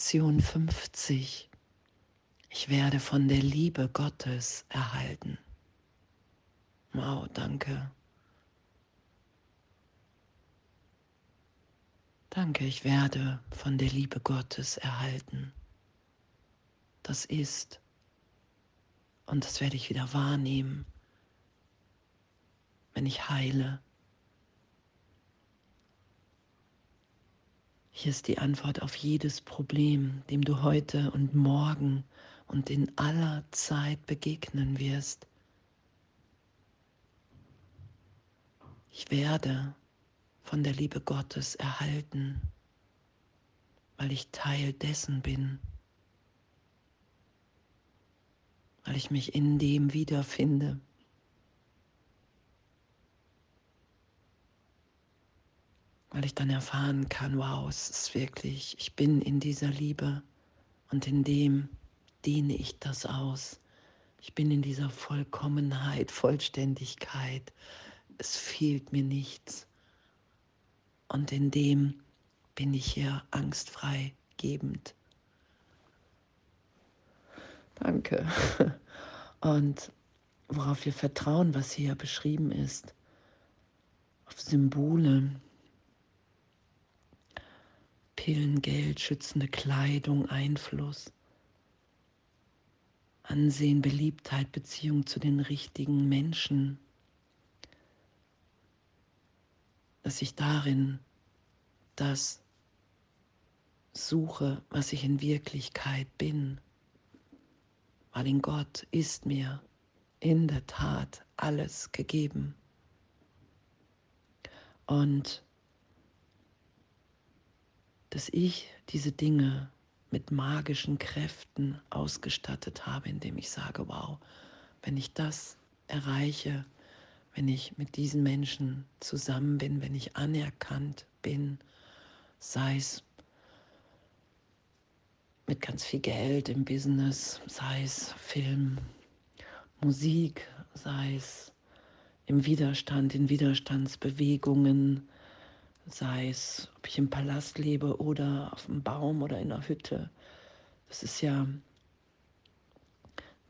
Lektion 50. Ich werde von der Liebe Gottes erhalten. Wow, danke. Danke, ich werde von der Liebe Gottes erhalten. Das ist. Und das werde ich wieder wahrnehmen, wenn ich heile. Hier ist die Antwort auf jedes Problem, dem du heute und morgen und in aller Zeit begegnen wirst. Ich werde von der Liebe Gottes erhalten, weil ich Teil dessen bin, weil ich mich in dem wiederfinde. Weil ich dann erfahren kann, wow, es ist wirklich, ich bin in dieser Liebe und in dem dehne ich das aus. Ich bin in dieser Vollkommenheit, Vollständigkeit. Es fehlt mir nichts. Und in dem bin ich hier angstfrei gebend. Danke. Und worauf wir vertrauen, was hier beschrieben ist, auf Symbole, Pillen, Geld, schützende Kleidung, Einfluss. Ansehen, Beliebtheit, Beziehung zu den richtigen Menschen, dass ich darin das suche, was ich in Wirklichkeit bin, weil in Gott ist mir in der Tat alles gegeben. Und dass ich diese Dinge mit magischen Kräften ausgestattet habe, indem ich sage, wow, wenn ich das erreiche, wenn ich mit diesen Menschen zusammen bin, wenn ich anerkannt bin, sei es mit ganz viel Geld im Business, sei es Film, Musik, sei es im Widerstand, in Widerstandsbewegungen, sei es, ob ich im Palast lebe oder auf dem Baum oder in einer Hütte. Das ist ja,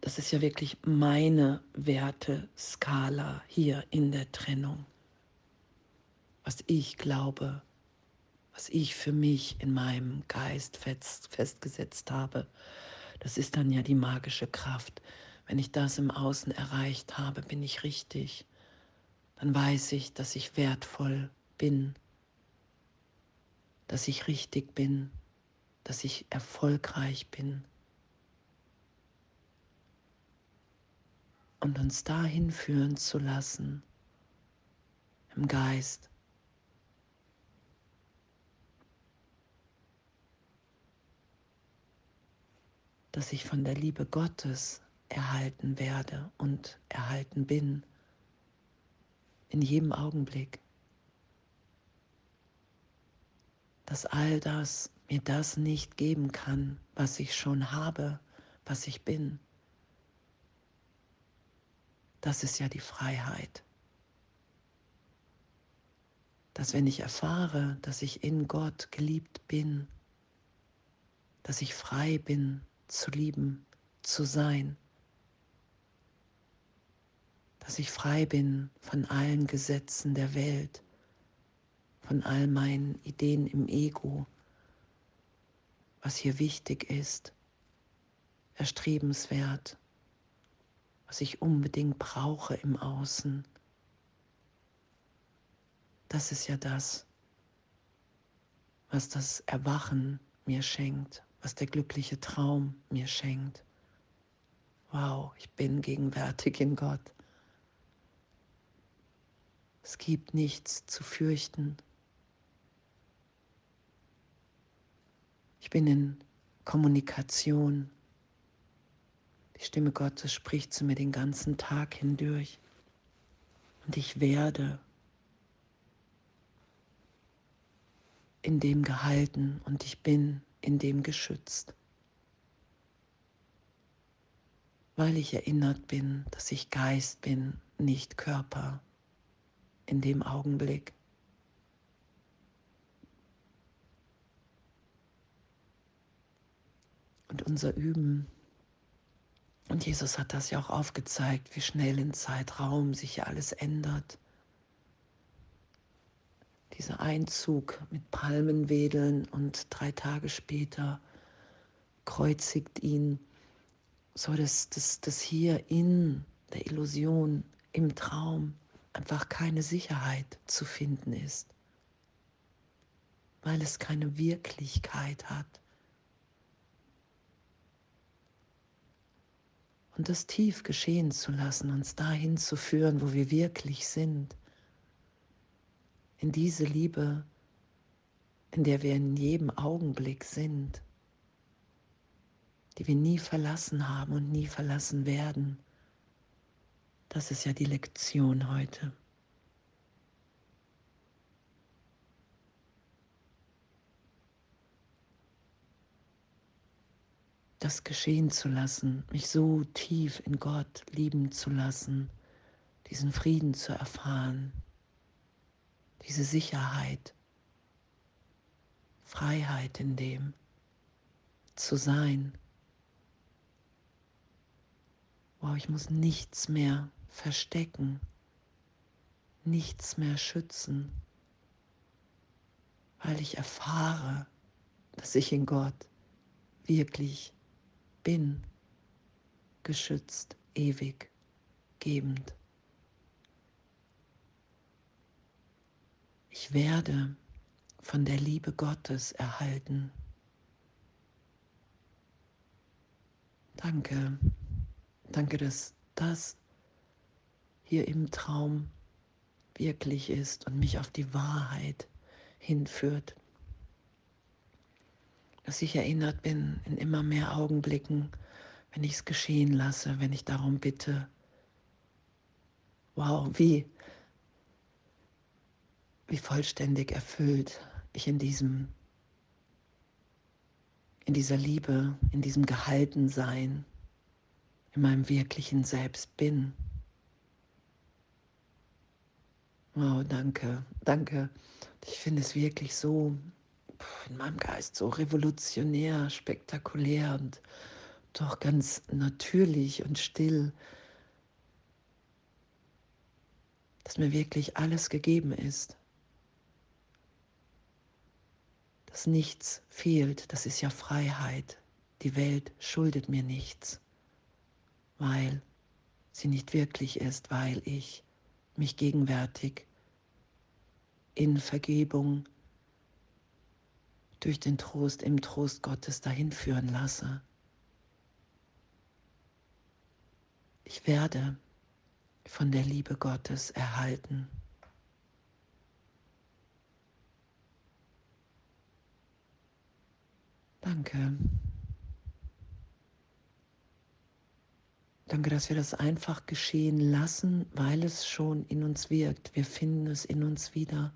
das ist ja wirklich meine Werteskala hier in der Trennung. Was ich glaube, was ich für mich in meinem Geist fest, festgesetzt habe, das ist dann ja die magische Kraft. Wenn ich das im Außen erreicht habe, bin ich richtig. Dann weiß ich, dass ich wertvoll bin dass ich richtig bin, dass ich erfolgreich bin. Und uns dahin führen zu lassen im Geist. dass ich von der Liebe Gottes erhalten werde und erhalten bin in jedem Augenblick. Dass all das mir das nicht geben kann, was ich schon habe, was ich bin. Das ist ja die Freiheit. Dass wenn ich erfahre, dass ich in Gott geliebt bin, dass ich frei bin zu lieben, zu sein, dass ich frei bin von allen Gesetzen der Welt, von all meinen Ideen im Ego, was hier wichtig ist, erstrebenswert, was ich unbedingt brauche im Außen. Das ist ja das, was das Erwachen mir schenkt, was der glückliche Traum mir schenkt. Wow, ich bin gegenwärtig in Gott. Es gibt nichts zu fürchten, Ich bin in Kommunikation. Die Stimme Gottes spricht zu mir den ganzen Tag hindurch. Und ich werde in dem gehalten und ich bin in dem geschützt. Weil ich erinnert bin, dass ich Geist bin, nicht Körper in dem Augenblick. Und unser Üben. Und Jesus hat das ja auch aufgezeigt, wie schnell in Zeitraum sich ja alles ändert. Dieser Einzug mit Palmenwedeln und drei Tage später kreuzigt ihn, so dass das hier in der Illusion, im Traum einfach keine Sicherheit zu finden ist, weil es keine Wirklichkeit hat. Und das tief geschehen zu lassen, uns dahin zu führen, wo wir wirklich sind, in diese Liebe, in der wir in jedem Augenblick sind, die wir nie verlassen haben und nie verlassen werden. Das ist ja die Lektion heute. Das geschehen zu lassen, mich so tief in Gott lieben zu lassen, diesen Frieden zu erfahren, diese Sicherheit, Freiheit in dem zu sein. Wow, ich muss nichts mehr verstecken, nichts mehr schützen, weil ich erfahre, dass ich in Gott wirklich bin, geschützt, ewig, gebend. Ich werde von der Liebe Gottes erhalten. Danke, danke, dass das hier im Traum wirklich ist und mich auf die Wahrheit hinführt. Dass ich erinnert bin in immer mehr Augenblicken, wenn ich es geschehen lasse, wenn ich darum bitte. Wow, wie, wie vollständig erfüllt ich in diesem, in dieser Liebe, in diesem Gehaltensein, in meinem wirklichen Selbst bin. Wow, danke, danke. Ich finde es wirklich so in meinem Geist so revolutionär, spektakulär und doch ganz natürlich und still, dass mir wirklich alles gegeben ist, dass nichts fehlt, das ist ja Freiheit. Die Welt schuldet mir nichts, weil sie nicht wirklich ist, weil ich mich gegenwärtig in Vergebung durch den Trost im Trost Gottes dahin führen lasse. Ich werde von der Liebe Gottes erhalten. Danke. Danke, dass wir das einfach geschehen lassen, weil es schon in uns wirkt. Wir finden es in uns wieder.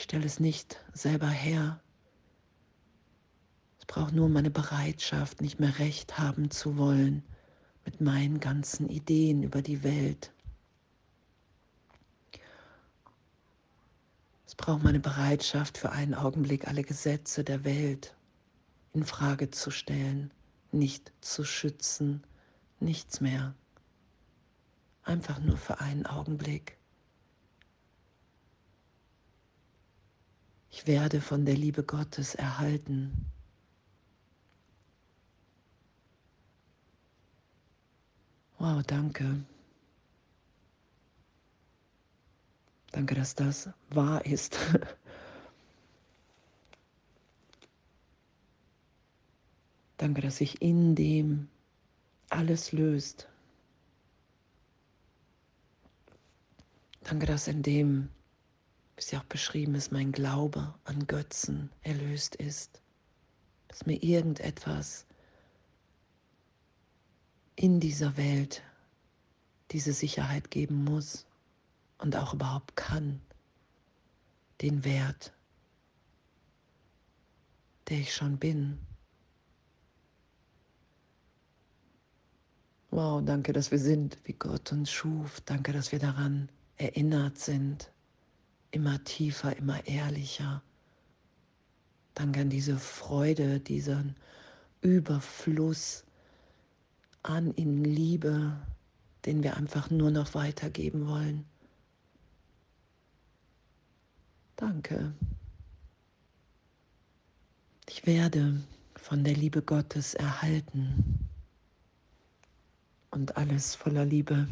Ich stelle es nicht selber her. Es braucht nur meine Bereitschaft, nicht mehr recht haben zu wollen mit meinen ganzen Ideen über die Welt. Es braucht meine Bereitschaft, für einen Augenblick alle Gesetze der Welt in Frage zu stellen nicht zu schützen, nichts mehr. Einfach nur für einen Augenblick. Ich werde von der Liebe Gottes erhalten. Wow, danke. Danke, dass das wahr ist. Danke, dass sich in dem alles löst. Danke, dass in dem, es ja auch beschrieben ist, mein Glaube an Götzen erlöst ist. Dass mir irgendetwas in dieser Welt diese Sicherheit geben muss und auch überhaupt kann, den Wert, der ich schon bin. Wow, danke, dass wir sind, wie Gott uns schuf. Danke, dass wir daran erinnert sind. Immer tiefer, immer ehrlicher. Danke an diese Freude, diesen Überfluss an in Liebe, den wir einfach nur noch weitergeben wollen. Danke. Ich werde von der Liebe Gottes erhalten und alles voller Liebe.